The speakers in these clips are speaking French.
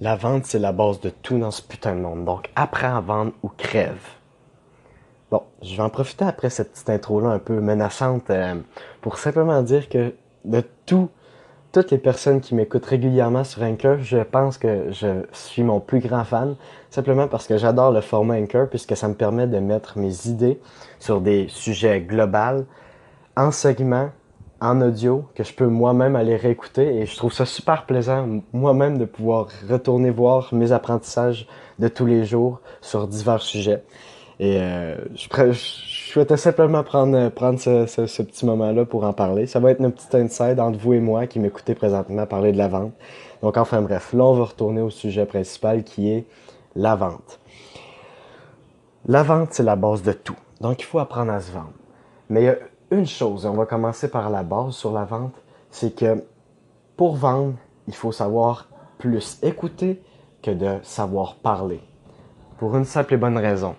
La vente, c'est la base de tout dans ce putain de monde. Donc, apprends à vendre ou crève. Bon, je vais en profiter après cette petite intro-là un peu menaçante euh, pour simplement dire que de tout, toutes les personnes qui m'écoutent régulièrement sur Anchor, je pense que je suis mon plus grand fan, simplement parce que j'adore le format Anchor puisque ça me permet de mettre mes idées sur des sujets globaux en segments en audio que je peux moi-même aller réécouter et je trouve ça super plaisant moi-même de pouvoir retourner voir mes apprentissages de tous les jours sur divers sujets. Et euh, je, je, souhaitais simplement prendre, prendre ce, ce, petit moment-là pour en parler. Ça va être une petite inside entre vous et moi qui m'écoutez présentement parler de la vente. Donc enfin bref, là on va retourner au sujet principal qui est la vente. La vente, c'est la base de tout. Donc il faut apprendre à se vendre. Mais il y a une chose, on va commencer par la base sur la vente, c'est que pour vendre, il faut savoir plus écouter que de savoir parler. Pour une simple et bonne raison.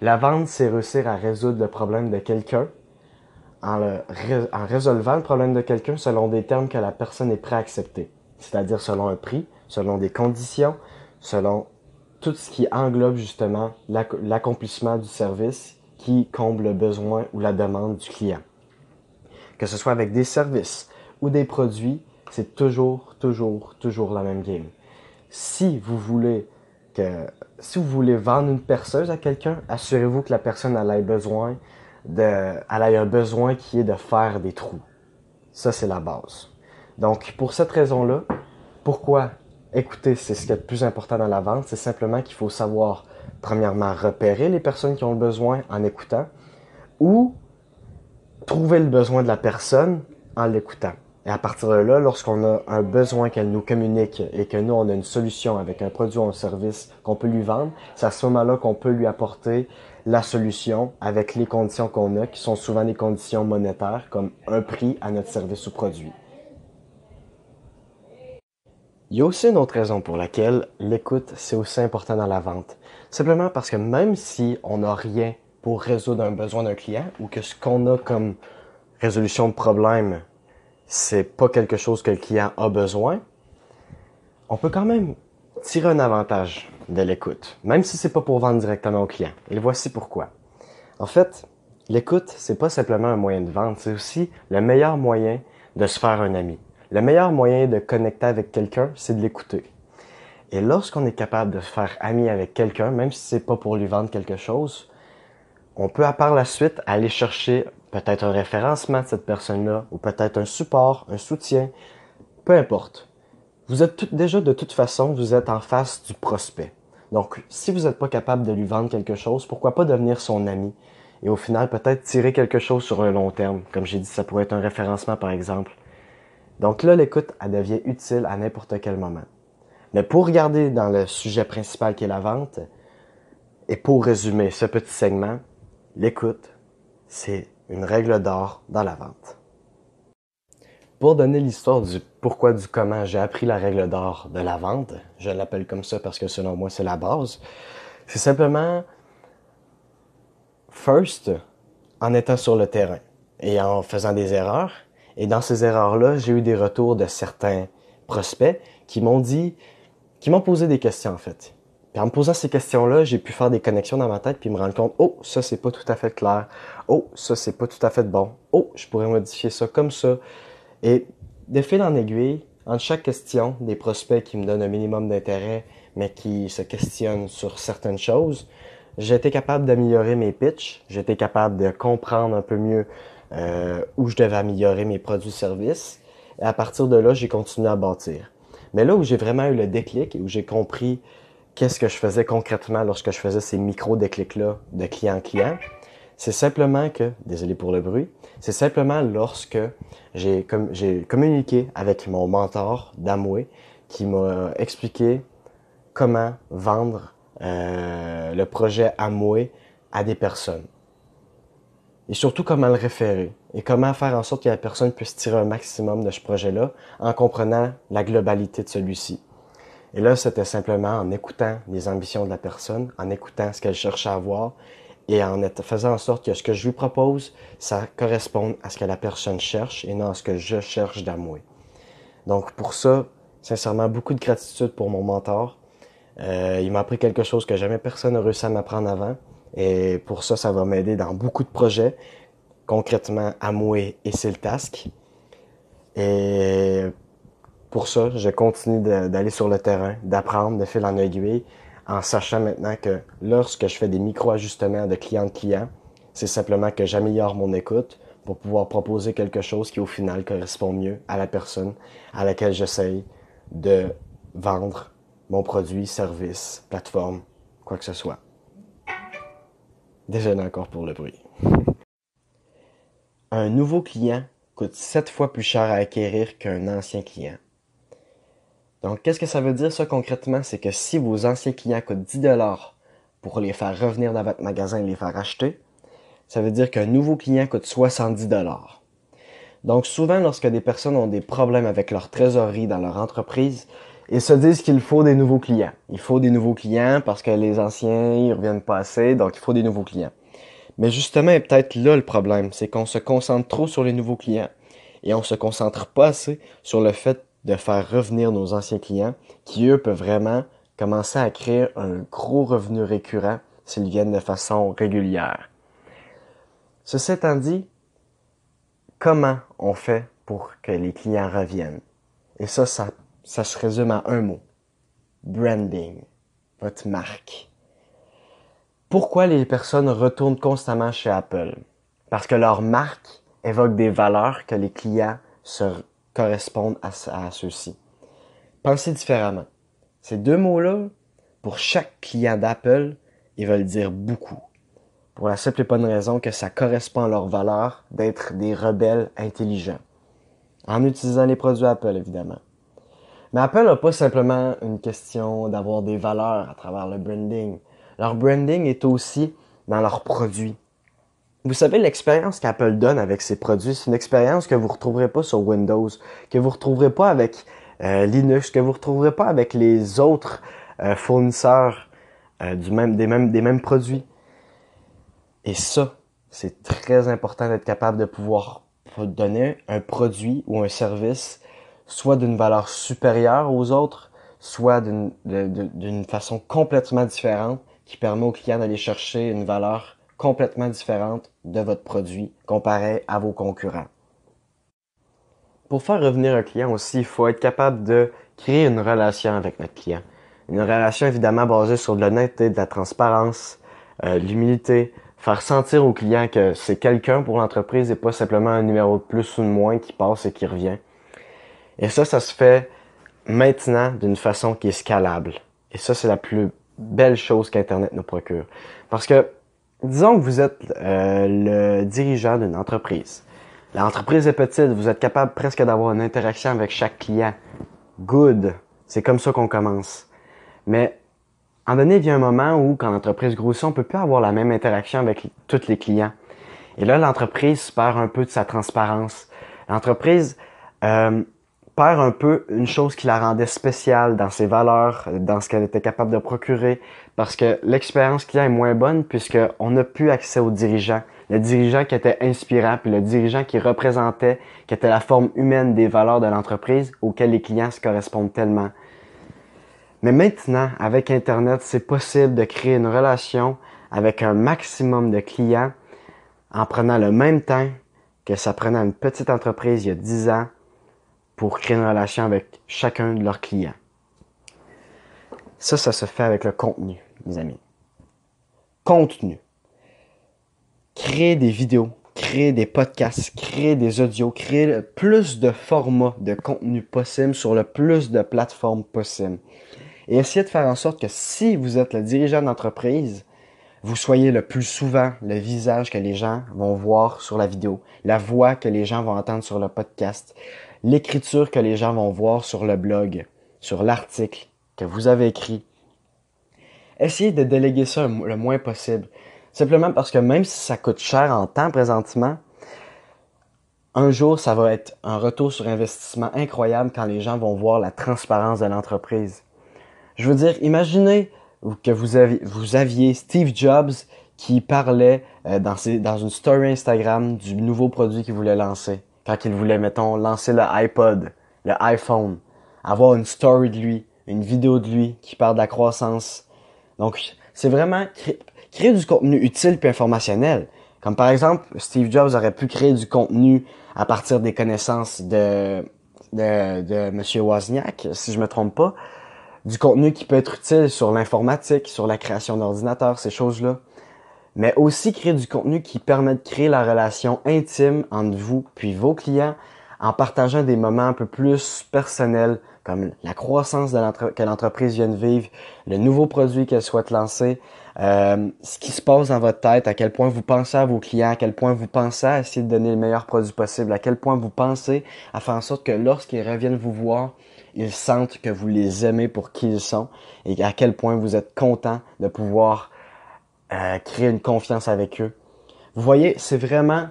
La vente, c'est réussir à résoudre le problème de quelqu'un en, en, résolvant le problème de quelqu'un selon des termes que la personne est prête à accepter. C'est-à-dire selon un prix, selon des conditions, selon tout ce qui englobe justement l'accomplissement du service qui comble le besoin ou la demande du client. Que ce soit avec des services ou des produits, c'est toujours, toujours, toujours la même game. Si vous voulez vendre une perceuse à quelqu'un, assurez-vous que la personne elle a un besoin qui est de faire des trous. Ça, c'est la base. Donc, pour cette raison-là, pourquoi écouter, c'est ce qui est le plus important dans la vente, c'est simplement qu'il faut savoir premièrement, repérer les personnes qui ont le besoin en écoutant ou trouver le besoin de la personne en l'écoutant. Et à partir de là, lorsqu'on a un besoin qu'elle nous communique et que nous, on a une solution avec un produit ou un service qu'on peut lui vendre, c'est à ce moment-là qu'on peut lui apporter la solution avec les conditions qu'on a, qui sont souvent des conditions monétaires, comme un prix à notre service ou produit. Il y a aussi une autre raison pour laquelle l'écoute, c'est aussi important dans la vente. Simplement parce que même si on n'a rien pour résoudre un besoin d'un client ou que ce qu'on a comme résolution de problème, c'est pas quelque chose que le client a besoin, on peut quand même tirer un avantage de l'écoute, même si c'est pas pour vendre directement au client. Et voici pourquoi. En fait, l'écoute, c'est pas simplement un moyen de vente, c'est aussi le meilleur moyen de se faire un ami. Le meilleur moyen de connecter avec quelqu'un, c'est de l'écouter. Et lorsqu'on est capable de se faire ami avec quelqu'un, même si c'est pas pour lui vendre quelque chose, on peut à part la suite aller chercher peut-être un référencement de cette personne-là, ou peut-être un support, un soutien, peu importe. Vous êtes déjà de toute façon, vous êtes en face du prospect. Donc, si vous n'êtes pas capable de lui vendre quelque chose, pourquoi pas devenir son ami? Et au final, peut-être tirer quelque chose sur un long terme. Comme j'ai dit, ça pourrait être un référencement, par exemple. Donc là, l'écoute, elle devient utile à n'importe quel moment. Mais pour regarder dans le sujet principal qui est la vente, et pour résumer ce petit segment, l'écoute, c'est une règle d'or dans la vente. Pour donner l'histoire du pourquoi, du comment j'ai appris la règle d'or de la vente, je l'appelle comme ça parce que selon moi c'est la base, c'est simplement first en étant sur le terrain et en faisant des erreurs. Et dans ces erreurs-là, j'ai eu des retours de certains prospects qui m'ont dit qui m'ont posé des questions en fait. Puis en me posant ces questions-là, j'ai pu faire des connexions dans ma tête puis me rendre compte, oh, ça c'est pas tout à fait clair. Oh, ça c'est pas tout à fait bon. Oh, je pourrais modifier ça comme ça. Et de fil en aiguille, entre chaque question, des prospects qui me donnent un minimum d'intérêt, mais qui se questionnent sur certaines choses, été capable d'améliorer mes pitches, été capable de comprendre un peu mieux euh, où je devais améliorer mes produits-services. Et à partir de là, j'ai continué à bâtir. Mais là où j'ai vraiment eu le déclic et où j'ai compris qu'est-ce que je faisais concrètement lorsque je faisais ces micro-déclics-là de client en client, c'est simplement que, désolé pour le bruit, c'est simplement lorsque j'ai communiqué avec mon mentor d'Amway qui m'a expliqué comment vendre euh, le projet Amway à des personnes et surtout comment le référer et comment faire en sorte que la personne puisse tirer un maximum de ce projet-là en comprenant la globalité de celui-ci. Et là, c'était simplement en écoutant les ambitions de la personne, en écoutant ce qu'elle cherche à avoir et en faisant en sorte que ce que je lui propose, ça corresponde à ce que la personne cherche et non à ce que je cherche d'amouer. Donc pour ça, sincèrement beaucoup de gratitude pour mon mentor. Euh, il m'a appris quelque chose que jamais personne n'a réussi à m'apprendre avant. Et pour ça, ça va m'aider dans beaucoup de projets. Concrètement, Amway et Siltask. Et pour ça, je continue d'aller sur le terrain, d'apprendre de fil en aiguille, en sachant maintenant que lorsque je fais des micro-ajustements de client de client, c'est simplement que j'améliore mon écoute pour pouvoir proposer quelque chose qui au final correspond mieux à la personne à laquelle j'essaye de vendre mon produit, service, plateforme, quoi que ce soit. Désolé encore pour le bruit. Un nouveau client coûte 7 fois plus cher à acquérir qu'un ancien client. Donc, qu'est-ce que ça veut dire ça concrètement? C'est que si vos anciens clients coûtent 10 dollars pour les faire revenir dans votre magasin et les faire acheter, ça veut dire qu'un nouveau client coûte 70 dollars. Donc, souvent, lorsque des personnes ont des problèmes avec leur trésorerie dans leur entreprise, ils se disent qu'il faut des nouveaux clients. Il faut des nouveaux clients parce que les anciens, ils reviennent pas assez, donc il faut des nouveaux clients. Mais justement, peut-être là le problème, c'est qu'on se concentre trop sur les nouveaux clients et on se concentre pas assez sur le fait de faire revenir nos anciens clients qui, eux, peuvent vraiment commencer à créer un gros revenu récurrent s'ils viennent de façon régulière. Ceci étant dit, comment on fait pour que les clients reviennent? Et ça, ça, se résume à un mot. Branding. Votre marque. Pourquoi les personnes retournent constamment chez Apple? Parce que leur marque évoque des valeurs que les clients se correspondent à, à ceux-ci. Pensez différemment. Ces deux mots-là, pour chaque client d'Apple, ils veulent dire beaucoup. Pour la simple et bonne raison que ça correspond à leur valeur d'être des rebelles intelligents. En utilisant les produits Apple, évidemment. Mais Apple n'a pas simplement une question d'avoir des valeurs à travers le branding. Leur branding est aussi dans leurs produits. Vous savez, l'expérience qu'Apple donne avec ses produits, c'est une expérience que vous ne retrouverez pas sur Windows, que vous ne retrouverez pas avec euh, Linux, que vous ne retrouverez pas avec les autres euh, fournisseurs euh, du même, des, mêmes, des mêmes produits. Et ça, c'est très important d'être capable de pouvoir donner un produit ou un service soit d'une valeur supérieure aux autres, soit d'une façon complètement différente, qui permet au client d'aller chercher une valeur complètement différente de votre produit comparé à vos concurrents. Pour faire revenir un client aussi, il faut être capable de créer une relation avec notre client. Une relation évidemment basée sur de l'honnêteté, de la transparence, euh, l'humilité, faire sentir au client que c'est quelqu'un pour l'entreprise et pas simplement un numéro de plus ou de moins qui passe et qui revient. Et ça, ça se fait maintenant d'une façon qui est scalable. Et ça, c'est la plus belle chose qu'Internet nous procure. Parce que, disons que vous êtes euh, le dirigeant d'une entreprise. L'entreprise est petite, vous êtes capable presque d'avoir une interaction avec chaque client. Good. C'est comme ça qu'on commence. Mais, en donné, il y a un moment où, quand l'entreprise grossit, on peut plus avoir la même interaction avec tous les clients. Et là, l'entreprise perd un peu de sa transparence. L'entreprise euh, un peu une chose qui la rendait spéciale dans ses valeurs, dans ce qu'elle était capable de procurer, parce que l'expérience client est moins bonne puisqu'on n'a plus accès au dirigeant. Le dirigeant qui était inspirant, puis le dirigeant qui représentait, qui était la forme humaine des valeurs de l'entreprise auxquelles les clients se correspondent tellement. Mais maintenant, avec Internet, c'est possible de créer une relation avec un maximum de clients en prenant le même temps que ça prenait une petite entreprise il y a 10 ans pour créer une relation avec chacun de leurs clients. Ça, ça se fait avec le contenu, mes amis. Contenu. Créer des vidéos, créer des podcasts, créer des audios, créer le plus de formats de contenu possible sur le plus de plateformes possible. Et essayez de faire en sorte que si vous êtes le dirigeant d'entreprise, vous soyez le plus souvent le visage que les gens vont voir sur la vidéo, la voix que les gens vont entendre sur le podcast, l'écriture que les gens vont voir sur le blog, sur l'article que vous avez écrit. Essayez de déléguer ça le moins possible. Simplement parce que même si ça coûte cher en temps présentement, un jour, ça va être un retour sur investissement incroyable quand les gens vont voir la transparence de l'entreprise. Je veux dire, imaginez que vous aviez, Steve Jobs qui parlait euh, dans une story Instagram du nouveau produit qu'il voulait lancer quand il voulait, mettons, lancer le iPod, le iPhone. avoir une story de lui, une vidéo de lui qui parle de la croissance. Donc, c'est vraiment créer, du contenu utile puis informationnel. Comme par exemple, Steve Jobs aurait pu créer du contenu à partir des connaissances de, de, de Monsieur Wozniak, si je me trompe pas. Du contenu qui peut être utile sur l'informatique, sur la création d'ordinateurs, ces choses-là. Mais aussi créer du contenu qui permet de créer la relation intime entre vous puis vos clients en partageant des moments un peu plus personnels comme la croissance de que l'entreprise vient de vivre, le nouveau produit qu'elle souhaite lancer, euh, ce qui se passe dans votre tête, à quel point vous pensez à vos clients, à quel point vous pensez à essayer de donner le meilleur produit possible, à quel point vous pensez à faire en sorte que lorsqu'ils reviennent vous voir, ils sentent que vous les aimez pour qui ils sont et à quel point vous êtes content de pouvoir euh, créer une confiance avec eux. Vous voyez, c'est vraiment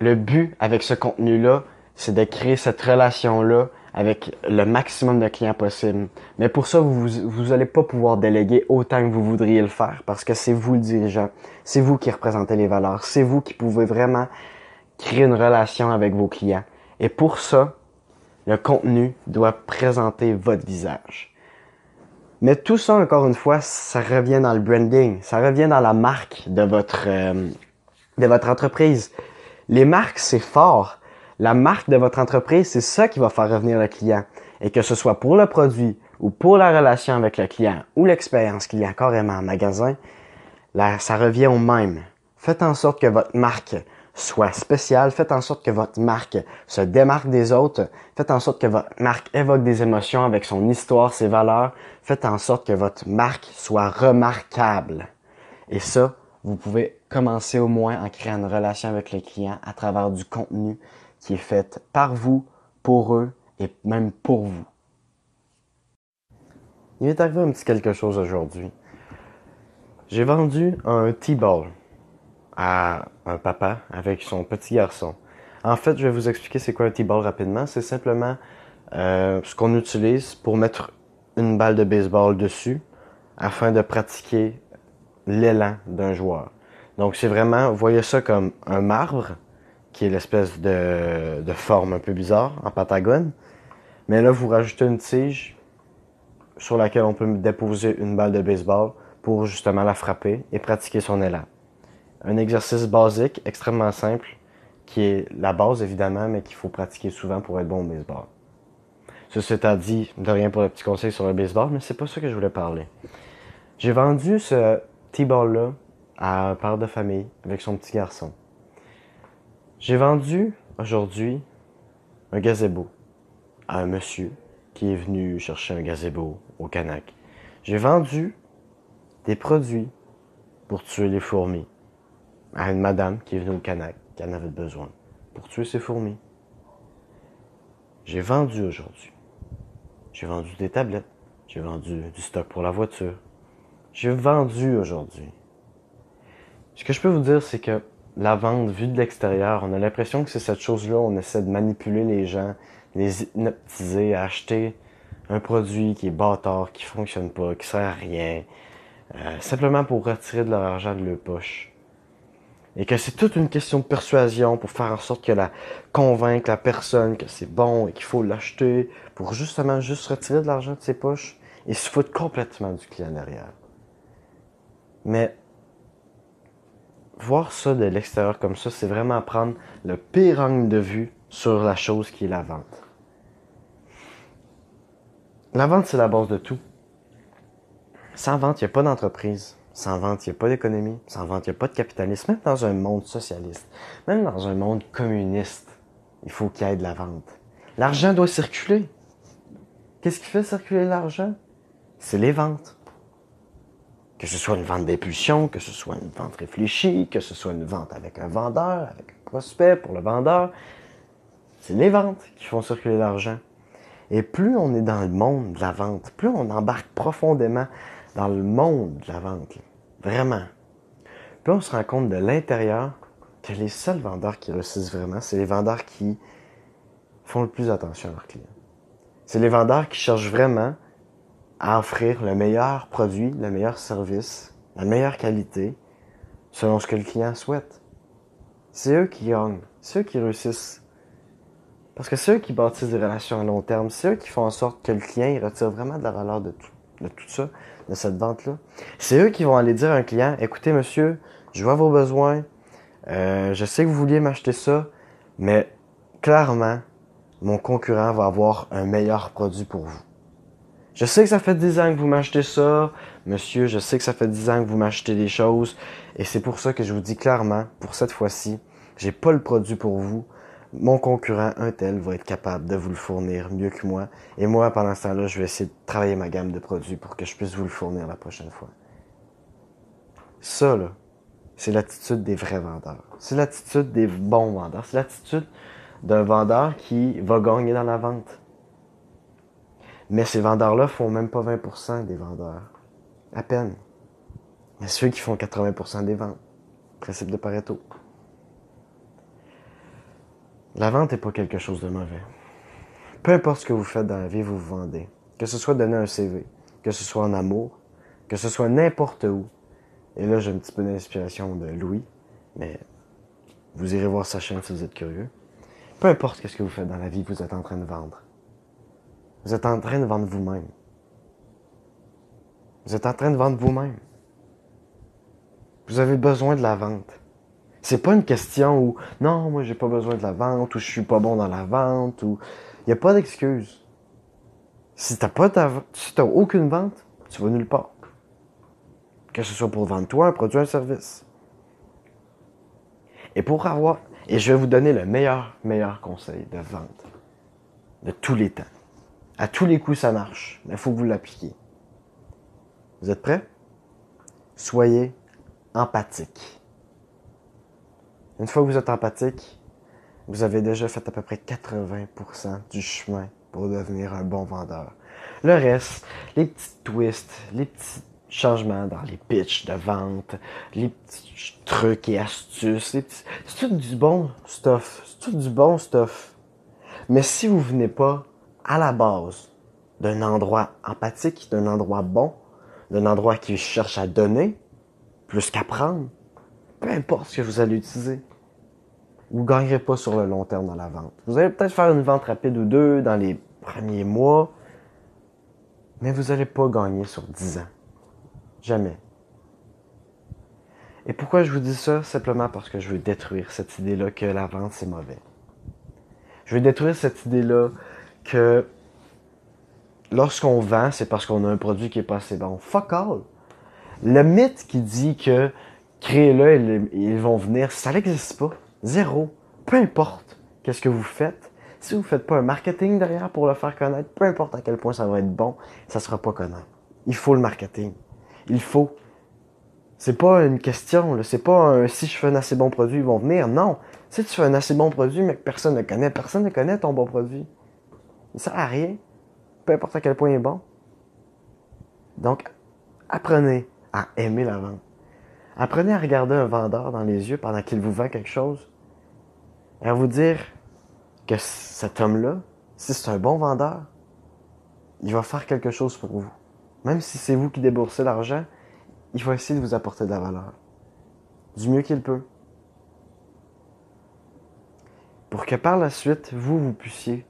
le but avec ce contenu-là, c'est de créer cette relation-là avec le maximum de clients possible. Mais pour ça, vous vous allez pas pouvoir déléguer autant que vous voudriez le faire parce que c'est vous le dirigeant, c'est vous qui représentez les valeurs, c'est vous qui pouvez vraiment créer une relation avec vos clients. Et pour ça, le contenu doit présenter votre visage. Mais tout ça, encore une fois, ça revient dans le branding, ça revient dans la marque de votre euh, de votre entreprise. Les marques, c'est fort, la marque de votre entreprise, c'est ça qui va faire revenir le client. Et que ce soit pour le produit ou pour la relation avec le client ou l'expérience client carrément en magasin, là, ça revient au même. Faites en sorte que votre marque soit spéciale. Faites en sorte que votre marque se démarque des autres. Faites en sorte que votre marque évoque des émotions avec son histoire, ses valeurs. Faites en sorte que votre marque soit remarquable. Et ça, vous pouvez commencer au moins en créant une relation avec le client à travers du contenu qui est faite par vous, pour eux et même pour vous. Il m'est arrivé un petit quelque chose aujourd'hui. J'ai vendu un T-ball à un papa avec son petit garçon. En fait, je vais vous expliquer c'est quoi un T-ball rapidement. C'est simplement euh, ce qu'on utilise pour mettre une balle de baseball dessus afin de pratiquer l'élan d'un joueur. Donc c'est vraiment, vous voyez ça comme un marbre qui est l'espèce de, de, forme un peu bizarre en pentagone. Mais là, vous rajoutez une tige sur laquelle on peut déposer une balle de baseball pour justement la frapper et pratiquer son élan. Un exercice basique, extrêmement simple, qui est la base évidemment, mais qu'il faut pratiquer souvent pour être bon au baseball. Ceci étant dit, de rien pour le petit conseil sur le baseball, mais c'est pas ça que je voulais parler. J'ai vendu ce T-ball-là à un père de famille avec son petit garçon. J'ai vendu aujourd'hui un gazebo à un monsieur qui est venu chercher un gazebo au Canac. J'ai vendu des produits pour tuer les fourmis à une madame qui est venue au Canac, qui en avait besoin, pour tuer ses fourmis. J'ai vendu aujourd'hui. J'ai vendu des tablettes. J'ai vendu du stock pour la voiture. J'ai vendu aujourd'hui. Ce que je peux vous dire, c'est que la vente vue de l'extérieur, on a l'impression que c'est cette chose-là, on essaie de manipuler les gens, les hypnotiser à acheter un produit qui est bâtard, qui fonctionne pas, qui sert à rien, euh, simplement pour retirer de leur argent de leur poche. Et que c'est toute une question de persuasion pour faire en sorte que la convaincre la personne que c'est bon et qu'il faut l'acheter pour justement juste retirer de l'argent de ses poches et se foutre complètement du client derrière. Mais voir ça de l'extérieur comme ça, c'est vraiment prendre le pire angle de vue sur la chose qui est la vente. La vente, c'est la base de tout. Sans vente, il n'y a pas d'entreprise. Sans vente, il n'y a pas d'économie. Sans vente, il n'y a pas de capitalisme. Même dans un monde socialiste, même dans un monde communiste, il faut qu'il y ait de la vente. L'argent doit circuler. Qu'est-ce qui fait circuler l'argent? C'est les ventes. Que ce soit une vente d'impulsion, que ce soit une vente réfléchie, que ce soit une vente avec un vendeur, avec un prospect pour le vendeur. C'est les ventes qui font circuler l'argent. Et plus on est dans le monde de la vente, plus on embarque profondément dans le monde de la vente, vraiment, plus on se rend compte de l'intérieur que les seuls vendeurs qui réussissent vraiment, c'est les vendeurs qui font le plus attention à leurs clients. C'est les vendeurs qui cherchent vraiment à offrir le meilleur produit, le meilleur service, la meilleure qualité, selon ce que le client souhaite. C'est eux qui gagnent, c'est eux qui réussissent. Parce que c'est eux qui bâtissent des relations à long terme. C'est eux qui font en sorte que le client retire vraiment de la valeur de tout, de tout ça, de cette vente-là. C'est eux qui vont aller dire à un client, écoutez monsieur, je vois vos besoins, euh, je sais que vous vouliez m'acheter ça, mais clairement, mon concurrent va avoir un meilleur produit pour vous. Je sais que ça fait 10 ans que vous m'achetez ça, monsieur, je sais que ça fait 10 ans que vous m'achetez des choses, et c'est pour ça que je vous dis clairement, pour cette fois-ci, j'ai pas le produit pour vous. Mon concurrent, un tel, va être capable de vous le fournir mieux que moi. Et moi, pendant ce temps-là, je vais essayer de travailler ma gamme de produits pour que je puisse vous le fournir la prochaine fois. Ça, là, c'est l'attitude des vrais vendeurs. C'est l'attitude des bons vendeurs. C'est l'attitude d'un vendeur qui va gagner dans la vente. Mais ces vendeurs-là font même pas 20% des vendeurs. À peine. Mais ceux qui font 80% des ventes. Principe de Pareto. La vente n'est pas quelque chose de mauvais. Peu importe ce que vous faites dans la vie, vous vous vendez. Que ce soit donner un CV, que ce soit en amour, que ce soit n'importe où. Et là, j'ai un petit peu d'inspiration de Louis, mais vous irez voir sa chaîne si vous êtes curieux. Peu importe ce que vous faites dans la vie, vous êtes en train de vendre. Vous êtes en train de vendre vous-même. Vous êtes en train de vendre vous-même. Vous avez besoin de la vente. C'est pas une question où non, moi j'ai pas besoin de la vente ou je suis pas bon dans la vente ou il y a pas d'excuse. Si t'as pas ta si t'as aucune vente, tu vas nulle part. Que ce soit pour vendre toi un produit, un service. Et pour avoir et je vais vous donner le meilleur meilleur conseil de vente de tous les temps. À tous les coups ça marche, mais il faut que vous l'appliquiez. Vous êtes prêts? Soyez empathique. Une fois que vous êtes empathique, vous avez déjà fait à peu près 80% du chemin pour devenir un bon vendeur. Le reste, les petits twists, les petits changements dans les pitchs de vente, les petits trucs et astuces, c'est tout du bon stuff. C'est tout du bon stuff. Mais si vous venez pas à la base d'un endroit empathique, d'un endroit bon, d'un endroit qui cherche à donner, plus qu'à prendre, peu importe ce que vous allez utiliser, vous ne gagnerez pas sur le long terme dans la vente. Vous allez peut-être faire une vente rapide ou deux dans les premiers mois, mais vous n'allez pas gagner sur 10 ans. Jamais. Et pourquoi je vous dis ça? Simplement parce que je veux détruire cette idée-là que la vente, c'est mauvais. Je veux détruire cette idée-là que lorsqu'on vend, c'est parce qu'on a un produit qui est pas assez bon. Fuck all! Le mythe qui dit que créez-le, ils vont venir, ça n'existe pas. Zéro. Peu importe qu'est-ce que vous faites. Si vous ne faites pas un marketing derrière pour le faire connaître, peu importe à quel point ça va être bon, ça ne sera pas connaître. Il faut le marketing. Il faut. C'est pas une question, c'est pas un si je fais un assez bon produit, ils vont venir. Non. Si tu fais un assez bon produit, mais que personne ne connaît, personne ne connaît ton bon produit. Il sert à rien. Peu importe à quel point il est bon. Donc, apprenez à aimer la vente. Apprenez à regarder un vendeur dans les yeux pendant qu'il vous vend quelque chose à vous dire que cet homme-là, si c'est un bon vendeur, il va faire quelque chose pour vous. Même si c'est vous qui déboursez l'argent, il va essayer de vous apporter de la valeur. Du mieux qu'il peut. Pour que par la suite, vous, vous puissiez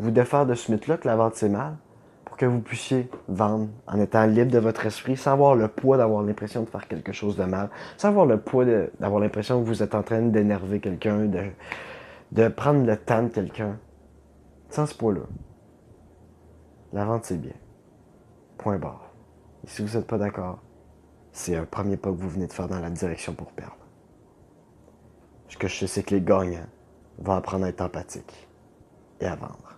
vous défaire de ce mythe-là que la vente c'est mal, que vous puissiez vendre en étant libre de votre esprit, sans avoir le poids d'avoir l'impression de faire quelque chose de mal, sans avoir le poids d'avoir l'impression que vous êtes en train d'énerver quelqu'un, de, de prendre le temps de quelqu'un. Sans ce poids-là. La vente, c'est bien. Point barre. Et si vous n'êtes pas d'accord, c'est un premier pas que vous venez de faire dans la direction pour perdre. Ce que je sais, c'est que les gagnants vont apprendre à être empathiques et à vendre.